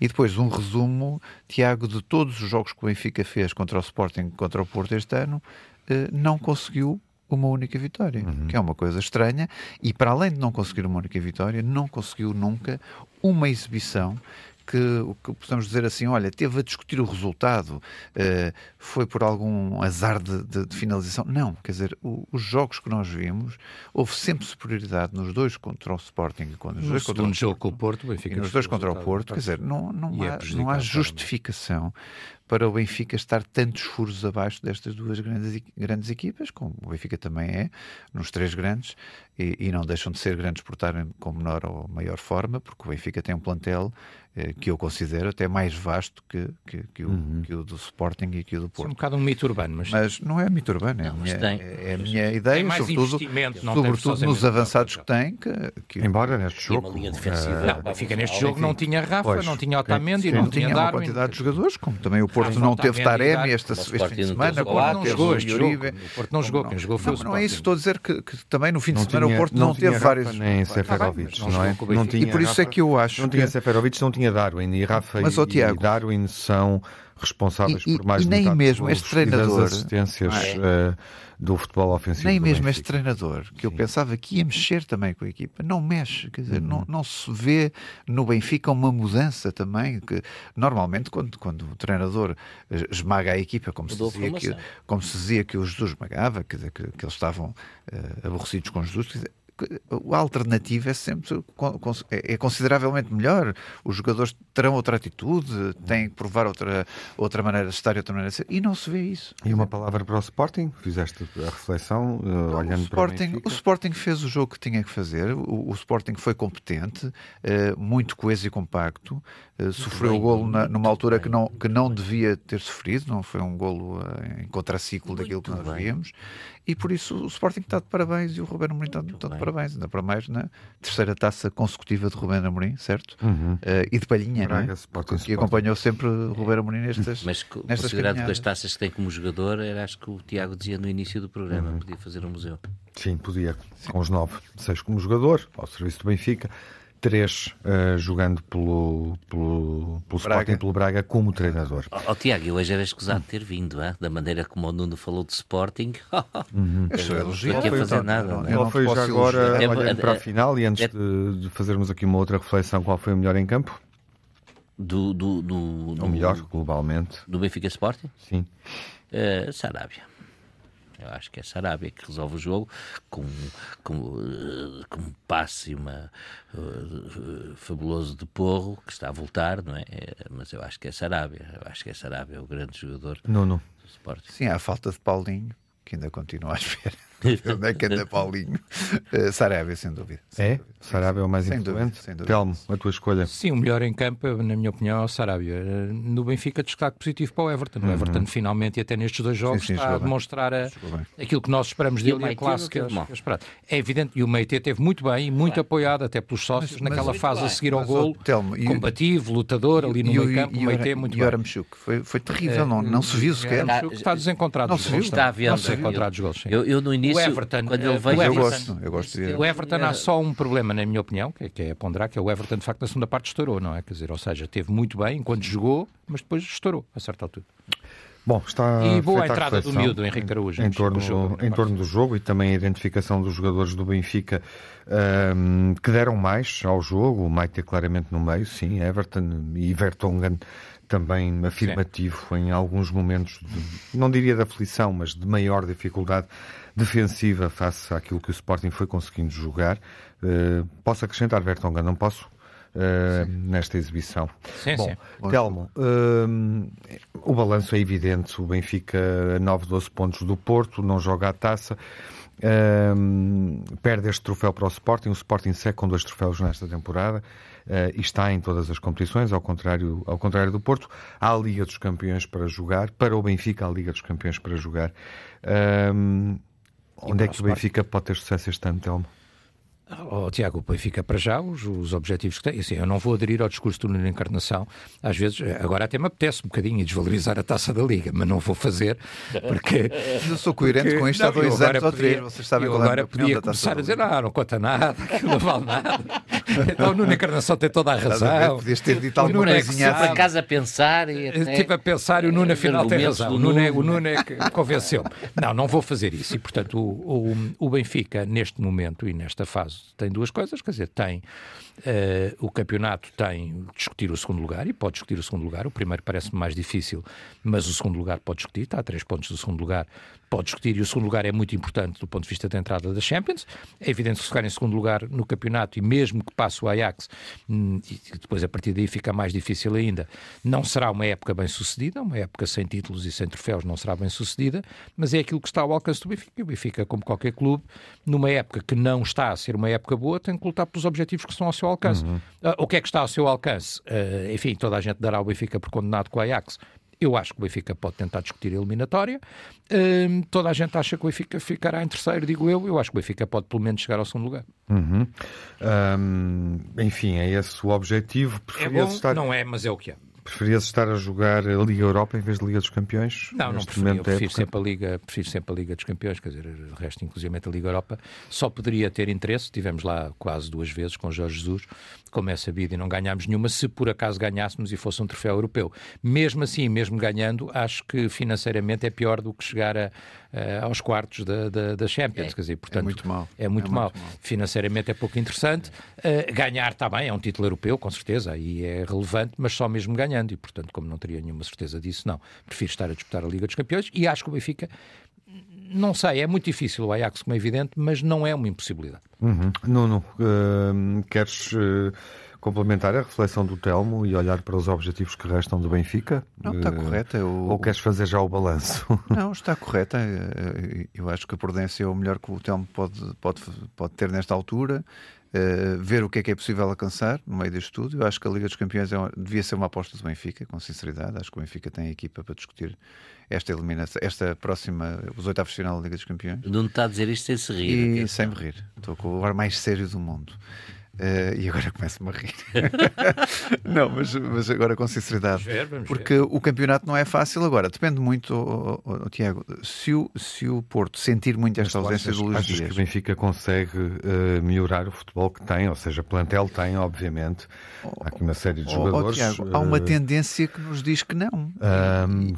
E depois um resumo, Tiago, de todos os jogos que o Benfica fez contra o Sporting contra o Porto este ano, eh, não conseguiu uma única vitória, uhum. que é uma coisa estranha, e para além de não conseguir uma única vitória, não conseguiu nunca uma exibição que, que possamos dizer assim, olha, teve a discutir o resultado, uh, foi por algum azar de, de, de finalização. Não, quer dizer, o, os jogos que nós vimos, houve sempre superioridade nos dois contra o Sporting e contra os dois contra o jogo com o Porto, Benfica nos dois contra o Porto, quer dizer, não, não, é há, é não há justificação para o Benfica estar tantos furos abaixo destas duas grandes, grandes equipas, como o Benfica também é, nos três grandes, e, e não deixam de ser grandes por estarem com menor ou maior forma, porque o Benfica tem um plantel que eu considero até mais vasto que, que, que, o, uhum. que, o, do Sporting e que o do Porto. É um bocado um mito urbano, mas... mas não é mito urbano, é, não, a, minha, tem, é a minha ideia, sobretudo, sobretudo nos avançados que tem. Que, que... Embora neste jogo... Uma linha defensiva. Não, fica neste jogo não tinha Rafa, pois, não tinha Otamendi, não, não tinha Darwin. quantidade de jogadores, como também o Porto não teve Taremi este fim de semana, o Porto não jogou este jogo. O Porto não jogou, quem jogou foi o Não é isso, estou a dizer que também no fim de semana o Porto não teve vários... Nem Seferovic, não é? E por isso é que eu acho... Não tinha Seferovic, não tinha Darwin e Rafa Mas, e, Tiago, e Darwin são responsáveis e, por mais e nem mesmo este treinador das assistências é? uh, do futebol ofensivo. Nem mesmo este treinador, que Sim. eu pensava que ia mexer também com a equipa, não mexe, quer dizer, uhum. não, não se vê no Benfica uma mudança também, que normalmente quando, quando o treinador esmaga a equipa, como se, dizia que, como se dizia que o Jesus esmagava, quer dizer, que, que eles estavam uh, aborrecidos com Jesus, a alternativa é sempre é, é consideravelmente melhor. Os jogadores terão outra atitude, têm que provar outra, outra maneira de estar e outra maneira de ser, e não se vê isso. E uma palavra para o Sporting? Fizeste a reflexão uh, olhando o Sporting, para o O Sporting fez o jogo que tinha que fazer, o, o Sporting foi competente, uh, muito coeso e compacto, uh, sofreu o golo na, numa altura que não, que não devia ter sofrido, não foi um golo em contraciclo daquilo que nós víamos, e por isso o Sporting está de parabéns e o Ruben Amorim está, está de parabéns, ainda para mais na terceira taça consecutiva de Ruben Amorim, certo? Uhum. Uh, e de Palhinha, Braga, não é? Sporting, que acompanhou sempre o Ruben Amorim nestas Mas nestas considerado que as taças que tem como jogador, era acho que o Tiago dizia no início do programa, uhum. podia fazer um museu. Sim, podia, Sim. com os nove, seis como jogador, ao serviço do Benfica, três uh, jogando pelo, pelo, pelo Sporting e pelo Braga como treinador. Oh, oh, Tiago, eu hoje era escusado ter vindo, hein? da maneira como o Nuno falou de Sporting. uhum. Não quer fazer nada. Não, qual foi já agora, é, olhando para a final e antes é, de, de, fazermos aqui uma outra reflexão, qual foi o melhor em campo? Do, do, do, o melhor, globalmente. Do Benfica Sporting? Sim. Uh, Sarabia. Eu acho que é Sarabia que resolve o jogo com, com, com um passe e uma uh, fabuloso de Porro que está a voltar, não é? é? Mas eu acho que é Sarabia. Eu acho que é Sarabia o grande jogador não, não. do Sporting. Sim, há falta de Paulinho que ainda continua à espera. Onde é que anda Paulinho? Uh, Sarabia, sem dúvida. Sem é? Dúvida. Sarabia é o mais sem influente? Dúvida, Telmo, a tua escolha. Sim, o melhor em campo, na minha opinião, é o Sarabia. Eh, no Benfica, destaque positivo para o Everton. Uhum. O Everton, finalmente, e até nestes dois jogos, sim, sim, está a demonstrar a, aquilo que nós esperamos dele e a classe que é, é evidente. E o Meite teve muito bem e muito apoiado, até pelos sócios, mas, naquela mas, fase a seguir ao golo. Telmo, combativo, lutador, ali no meio campo. O Meite muito bem. E foi, foi terrível, não, não se viu sequer. Está desencontrado. Não se viu. Está a ver. Não se desencontrado os gols. Eu, no início, quando ele veio... Eu gosto, eu gosto de. O Everton há só um problema, na minha opinião, que é, que é a ponderar, que é o Everton, de facto, na segunda parte estourou, não é? Quer dizer, ou seja, teve muito bem enquanto jogou, mas depois estourou, a certa altura. Bom, está e boa a entrada do miúdo, Henrique Araújo. Em, torno, jogo, em torno do jogo e também a identificação dos jogadores do Benfica um, que deram mais ao jogo. O Maite claramente no meio, sim, Everton e Vertonghen também afirmativo sim. em alguns momentos, de, não diria de aflição, mas de maior dificuldade defensiva face àquilo que o Sporting foi conseguindo jogar. Uh, posso acrescentar, Vertonghen, não posso? Uh, nesta exibição. Sim, Bom, sim. Telmo, uh, o balanço é evidente. O Benfica, 9, 12 pontos do Porto, não joga a taça. Um, perde este troféu para o Sporting. O Sporting segue com dois troféus nesta temporada uh, e está em todas as competições, ao contrário, ao contrário do Porto. Há a Liga dos Campeões para jogar. Para o Benfica, há a Liga dos Campeões para jogar. Um, onde é que o Benfica pode ter sucesso este ano, Telmo? Oh, Tiago, o Benfica para já os, os objetivos que tem. Assim, eu não vou aderir ao discurso do Nuno Encarnação. Às vezes, agora até me apetece um bocadinho desvalorizar a taça da Liga, mas não vou fazer porque. eu sou coerente porque, com isto não, há dois anos ou três. Vocês sabem eu agora podia começar a dizer: não, não conta nada, aquilo não vale nada. Então o Nuno Encarnação tem toda a razão. Podias ter dito alguma é coisinha. Estive a casa a pensar e. Até... Estive a pensar e o Nuno afinal tem razão. O Nuno, é, o Nuno é que convenceu-me. Não, não vou fazer isso. E portanto, o, o, o Benfica, neste momento e nesta fase, tem duas coisas quer dizer, tem uh, o campeonato tem discutir o segundo lugar e pode discutir o segundo lugar. O primeiro parece-me mais difícil, mas o segundo lugar pode discutir, está a três pontos do segundo lugar, pode discutir e o segundo lugar é muito importante do ponto de vista da entrada da Champions. É evidente que se ficar em segundo lugar no campeonato e mesmo que passe o Ajax, hum, e depois a partir daí fica mais difícil ainda, não será uma época bem sucedida, uma época sem títulos e sem troféus não será bem sucedida, mas é aquilo que está ao alcance do Benfica. O Benfica, como qualquer clube, numa época que não está a ser uma época boa, tem que lutar pelos objetivos que estão ao seu alcance. Uhum. Uh, o que é que está ao seu alcance? Uh, enfim, toda a gente dará ao Benfica por condenado com o Ajax. Eu acho que o Benfica pode tentar discutir a eliminatória. Uh, toda a gente acha que o Benfica ficará em terceiro, digo eu. Eu acho que o Benfica pode pelo menos chegar ao segundo lugar. Uhum. Um, enfim, é esse o objetivo. É bom, estar... não é, mas é o que é. Preferias estar a jogar a Liga Europa em vez de Liga dos Campeões? Não, não preferia. Eu prefiro sempre, a Liga, prefiro sempre a Liga dos Campeões, quer dizer, o resto, inclusive a Liga Europa, só poderia ter interesse. Tivemos lá quase duas vezes com Jorge Jesus, como é sabido, e não ganhámos nenhuma, se por acaso ganhássemos e fosse um troféu europeu. Mesmo assim, mesmo ganhando, acho que financeiramente é pior do que chegar a, a, aos quartos da, da, da Champions. É, quer dizer, é portanto, é muito mal. É muito, é mal. muito mal. Financeiramente é pouco interessante. Uh, ganhar está bem, é um título europeu, com certeza, aí é relevante, mas só mesmo ganhando. E, portanto, como não teria nenhuma certeza disso, não. Prefiro estar a disputar a Liga dos Campeões e acho que o Benfica não sei, é muito difícil o Ajax, como é evidente, mas não é uma impossibilidade. Uhum. Nuno, uh, queres uh, complementar a reflexão do Telmo e olhar para os objetivos que restam do Benfica? Não, está uh, correta. Eu... Ou queres fazer já o balanço? Não, está correta. Eu acho que a prudência é o melhor que o Telmo pode, pode, pode ter nesta altura. Uh, ver o que é que é possível alcançar no meio deste estudo. Eu acho que a Liga dos Campeões é uma, devia ser uma aposta do Benfica, com sinceridade. Acho que o Benfica tem a equipa para discutir esta eliminação, esta próxima, os oitavos de final da Liga dos Campeões. Não está a dizer isto sem se rir. E sem me rir. Estou com o ar mais sério do mundo. Uh, e agora começo-me a rir. não, mas, mas, agora com sinceridade. Ver, porque ver. o campeonato não é fácil agora. Depende muito, oh, oh, oh, Tiago, se o, se o Porto sentir muito esta ausência achas, do Luís achas Dias. que o Benfica consegue uh, melhorar o futebol que tem? Ou seja, plantel tem, obviamente. Há aqui uma série de jogadores. Tiago, há uma uh, tendência que nos diz que não.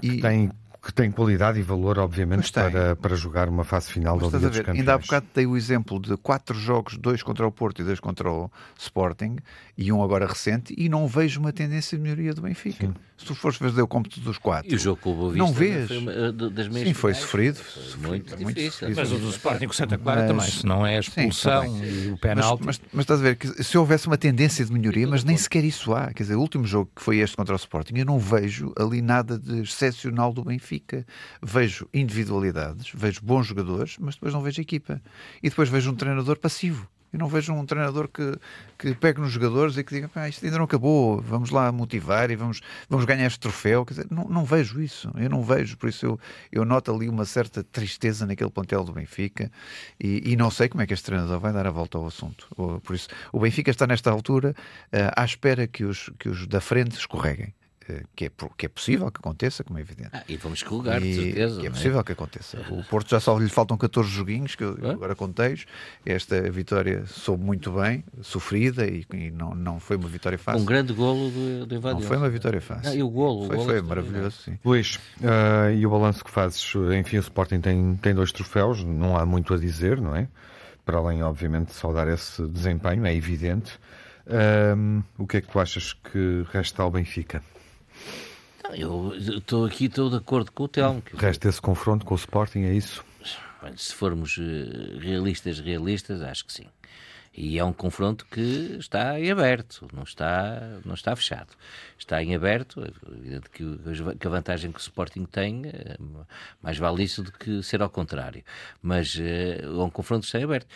e, que tem que tem qualidade e valor, obviamente, para, para jogar uma fase final Mas da Liga dos Campeões. Ainda há bocado dei o exemplo de quatro jogos, dois contra o Porto e dois contra o Sporting, e um agora recente, e não vejo uma tendência de melhoria do Benfica. Sim. Se tu fores fazer o cómputo dos quatro, e o jogo com o Boa não vês. Foi uma, das Sim, foi sofrido. Foi muito, muito difícil. Mas o do Sporting com Santa Clara mas, também, se não é a expulsão sim, e o penalti. Mas, mas, mas, estás a ver que se houvesse uma tendência de melhoria, mas nem sequer isso há. Quer dizer, o último jogo que foi este contra o Sporting, eu não vejo ali nada de excepcional do Benfica. Vejo individualidades, vejo bons jogadores, mas depois não vejo equipa. E depois vejo um treinador passivo. Eu não vejo um treinador que, que pegue nos jogadores e que diga isto ainda não acabou, vamos lá motivar e vamos, vamos ganhar este troféu. Quer dizer, não, não vejo isso, eu não vejo, por isso eu, eu noto ali uma certa tristeza naquele plantel do Benfica e, e não sei como é que este treinador vai dar a volta ao assunto. Por isso, o Benfica está nesta altura uh, à espera que os, que os da frente escorreguem que é, que é possível que aconteça, como é evidente. Ah, e vamos escorregar, de certeza. Que é, é possível é? que aconteça. O Porto já só lhe faltam 14 joguinhos, que eu agora contei. Esta vitória soube muito bem, sofrida, e, e, não, não foi uma vitória fácil. Um grande golo do, do. Não foi uma vitória fácil. Ah, e o golo? Foi, o golo foi maravilhoso, sim. Luís, uh, e o balanço que fazes? Enfim, o Sporting tem, tem dois troféus, não há muito a dizer, não é? Para além, obviamente, de saudar esse desempenho, é evidente. Uh, o que é que tu achas que resta ao Benfica? Eu estou aqui, estou de acordo com o Telmo. Resta esse confronto com o Sporting, é isso? Se formos eh, realistas, realistas, acho que sim. E é um confronto que está em aberto, não está, não está fechado. Está em aberto, é evidente que, que a vantagem que o Sporting tem, é mais vale isso do que ser ao contrário. Mas é um confronto que está em aberto.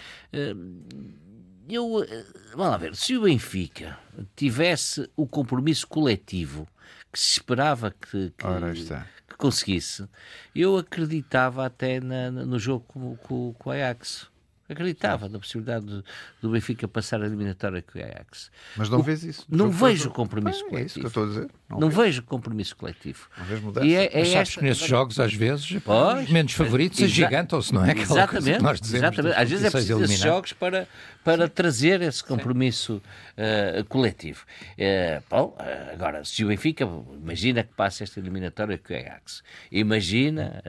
Eu, vamos lá ver, se o Benfica tivesse o compromisso coletivo que se esperava que, que, que conseguisse, eu acreditava até na, no jogo com, com, com o Ajax acreditava na possibilidade do, do, Benfica passar a eliminatória com o Ajax. Mas não o, vês isso? Não vejo o compromisso coletivo. É isso que eu estou a dizer. Não, não vejo compromisso coletivo. Não vejo mudança. E é, é Mas sabes que nesses jogos, às vezes, pois, os menos favoritos agigantam-se, não é? Aquela exatamente. nós dizemos exatamente. Às vezes é preciso esses jogos para, para trazer esse compromisso uh, coletivo. Uh, bom, uh, agora, se o Benfica, imagina que passa esta eliminatória com o Ajax. Imagina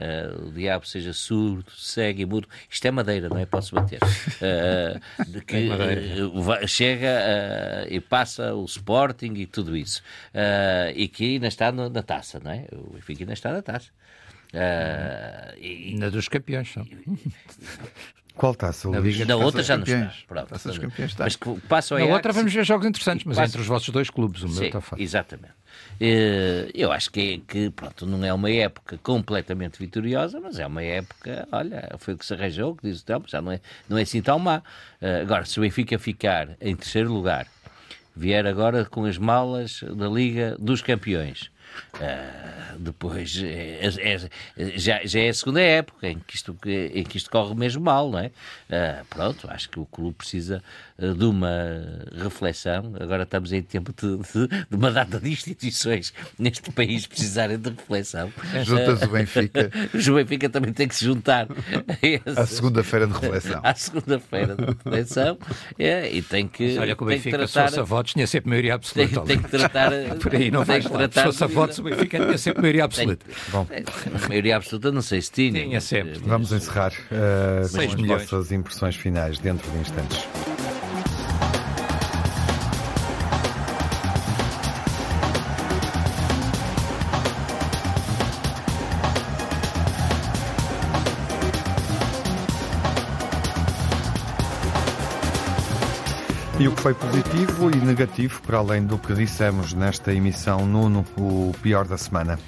o diabo seja surdo, cego e mudo. Isto é madeira, não é? Posso bater. de que é chega e passa o Sporting e tudo isso e que ainda está no, na taça, não é? O Benfica ainda está na taça. Uh, e, na dos campeões, só. Qual taça? Na, Liga na outra já não está. Pronto. campeões está. Mas que passam Na outra vamos ver jogos interessantes, mas entre os vossos dois clubes, o meu está fácil. Exatamente. Uh, eu acho que, que, pronto, não é uma época completamente vitoriosa, mas é uma época, olha, foi o que se arranjou, que diz o tempo, já não é, não é assim tão má. Uh, agora, se o Benfica ficar em terceiro lugar vier agora com as malas da Liga dos Campeões. Uh, depois é, é, é, já, já é a segunda época em que isto, em que isto corre mesmo mal, não é? Uh, pronto, acho que o clube precisa uh, de uma reflexão. Agora estamos em tempo de, de, de, uma data de instituições neste país precisarem de reflexão. Juntas o Benfica. o Benfica também tem que se juntar à segunda-feira de reflexão. À segunda-feira de reflexão é, e tem que. olha que o Benfica, tratar, se fosse a votos, tinha sempre maioria absoluta. Tem, tem que tratar. Por aí não vai tratar. Se fosse a votos, o Benfica tinha sempre maioria absoluta. Bom. Maioria absoluta, não sei se tinha. Tinha sempre. Vamos encerrar uh, com as milhões. vossas impressões finais dentro de instantes. E o que foi positivo e negativo, para além do que dissemos nesta emissão, Nuno, o pior da semana?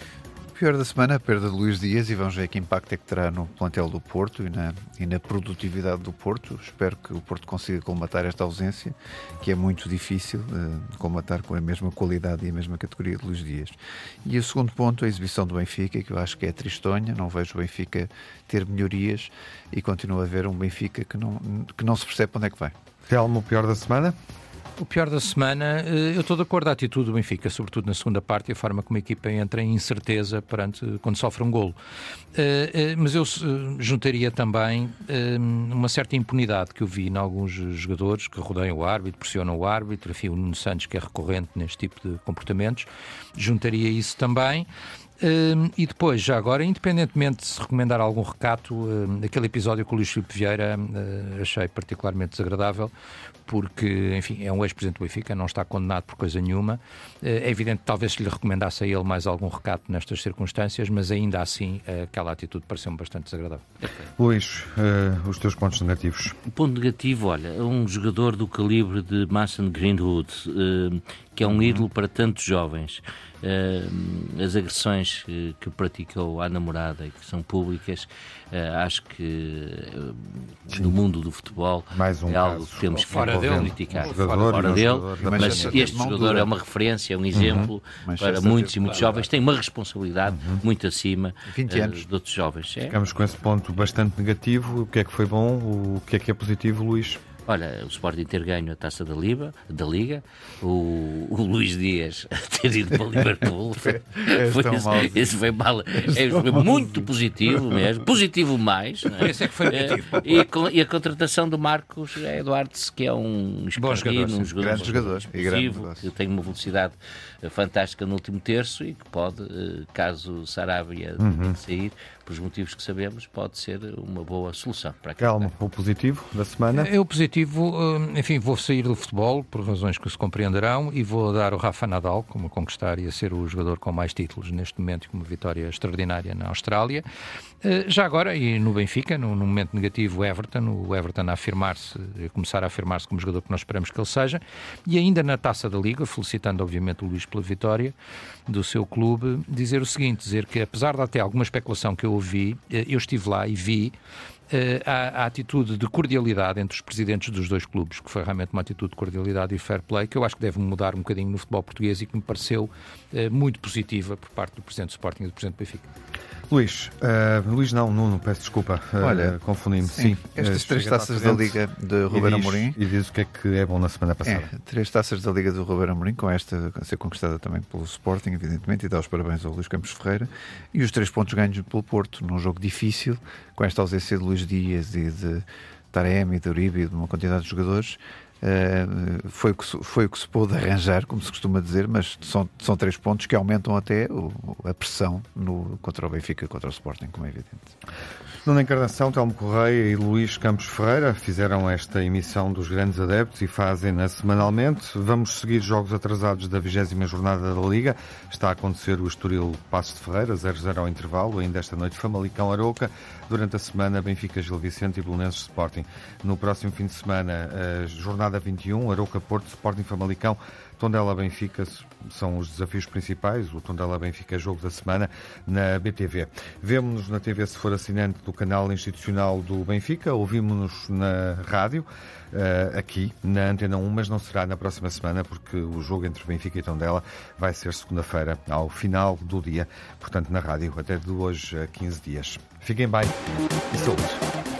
O pior da semana, a perda de Luís Dias, e vamos ver que impacto é que terá no plantel do Porto e na, e na produtividade do Porto. Espero que o Porto consiga colmatar esta ausência, que é muito difícil uh, colmatar com a mesma qualidade e a mesma categoria de Luís Dias. E o segundo ponto, a exibição do Benfica, que eu acho que é tristonha, não vejo o Benfica ter melhorias e continuo a ver um Benfica que não, que não se percebe onde é que vai. Telmo, o pior da semana? O pior da semana, eh, eu estou de acordo a atitude do Benfica, sobretudo na segunda parte, e a forma como a equipa entra em incerteza perante quando sofre um golo. Eh, eh, mas eu juntaria também uma certa impunidade que eu vi em alguns jogadores que rodeiam o árbitro, pressionam o árbitro, enfim, o Nuno Santos, que é recorrente neste tipo de comportamentos, juntaria isso também. Um, e depois, já agora, independentemente de se recomendar algum recato, um, aquele episódio com o Luís Filipe Vieira uh, achei particularmente desagradável, porque, enfim, é um ex-presidente do Benfica, não está condenado por coisa nenhuma. Uh, é evidente que talvez se lhe recomendasse a ele mais algum recato nestas circunstâncias, mas ainda assim uh, aquela atitude pareceu-me bastante desagradável. Luís, os teus pontos negativos? O ponto negativo, olha, um jogador do calibre de Mason Greenwood, que é um ídolo para tantos jovens uh, as agressões que, que, praticou à namorada e que são públicas, uh, acho que uh, no mundo do futebol um é algo que temos que fora dele, criticar. Jogador, fora dele, mas este jogador é uma referência, é um exemplo uhum. para muitos e muitos jovens, tem uma responsabilidade uhum. muito acima de outros jovens. É? Ficamos com esse ponto bastante negativo. O que é que foi bom? O que é que é positivo, Luís? Olha, o Sporting ter ganho a taça da, Liga, da Liga, o, o Luís Dias ter ido para o Liverpool. foi, foi, esse, foi mal. É, foi muito positivo mesmo. Positivo mais. É? Esse é que foi negativo. É, e, e, a contratação do Marcos Eduardo, que é um jogador, um jogador, grande jogador e que tem uma velocidade fantástica no último terço e que pode, eh, caso Sarabia uhum. tenha que sair, pelos motivos que sabemos, pode ser uma boa solução para Calma, o positivo da semana? É o positivo, hum, enfim, vou sair do futebol, por razões que se compreenderão, e vou dar o Rafa Nadal como conquistar e a ser o jogador com mais títulos neste momento, com uma vitória extraordinária na Austrália. Eh, já agora, e no Benfica, no momento negativo, o Everton, o Everton a afirmar-se, a começar a afirmar-se como jogador que nós esperamos que ele seja, e ainda na taça da Liga, felicitando obviamente o Luís pela vitória do seu clube, dizer o seguinte: dizer que apesar de até alguma especulação que eu ouvi, eh, eu estive lá e vi uh, a, a, atitude de cordialidade entre os presidentes dos dois clubes, que foi realmente uma atitude de cordialidade e fair play, que eu acho que deve mudar um bocadinho no futebol português e que me pareceu muito positiva por parte do presidente do Sporting e do presidente do Benfica. Luís, uh, Luís não, Nuno, peço desculpa, uh, Olha, confundi-me. Sim, sim, estas uh, três taças da Liga de Ruben Amorim. E diz o que é que é bom na semana passada. É, três taças da Liga do Ruben Amorim, com esta a ser conquistada também pelo Sporting, evidentemente, e dá os parabéns ao Luís Campos Ferreira. E os três pontos ganhos pelo Porto, num jogo difícil, com esta ausência de Luís Dias e de Taremi, de Uribe e de uma quantidade de jogadores. Uh, foi, o que, foi o que se pôde arranjar, como se costuma dizer, mas são, são três pontos que aumentam até o, a pressão no, contra o Benfica, contra o Sporting, como é evidente. Nuno Encarnação, Telmo Correia e Luís Campos Ferreira fizeram esta emissão dos grandes adeptos e fazem-na semanalmente. Vamos seguir jogos atrasados da vigésima jornada da Liga. Está a acontecer o Estoril Passos de Ferreira, 0-0 ao intervalo, ainda esta noite Famalicão Aroca. Durante a semana, Benfica Gil Vicente e Belenenses Sporting. No próximo fim de semana, jornada 21, Aroca Porto, Sporting Famalicão, Tondela Benfica são os desafios principais. O Tondela Benfica é jogo da semana na BTV. Vemo-nos na TV se for assinante do canal institucional do Benfica, ouvimos-nos na rádio, eh, aqui na Antena 1, mas não será na próxima semana, porque o jogo entre Benfica e Tondela vai ser segunda-feira, ao final do dia, portanto na rádio, até de hoje a 15 dias. Fiquem bem e saúde.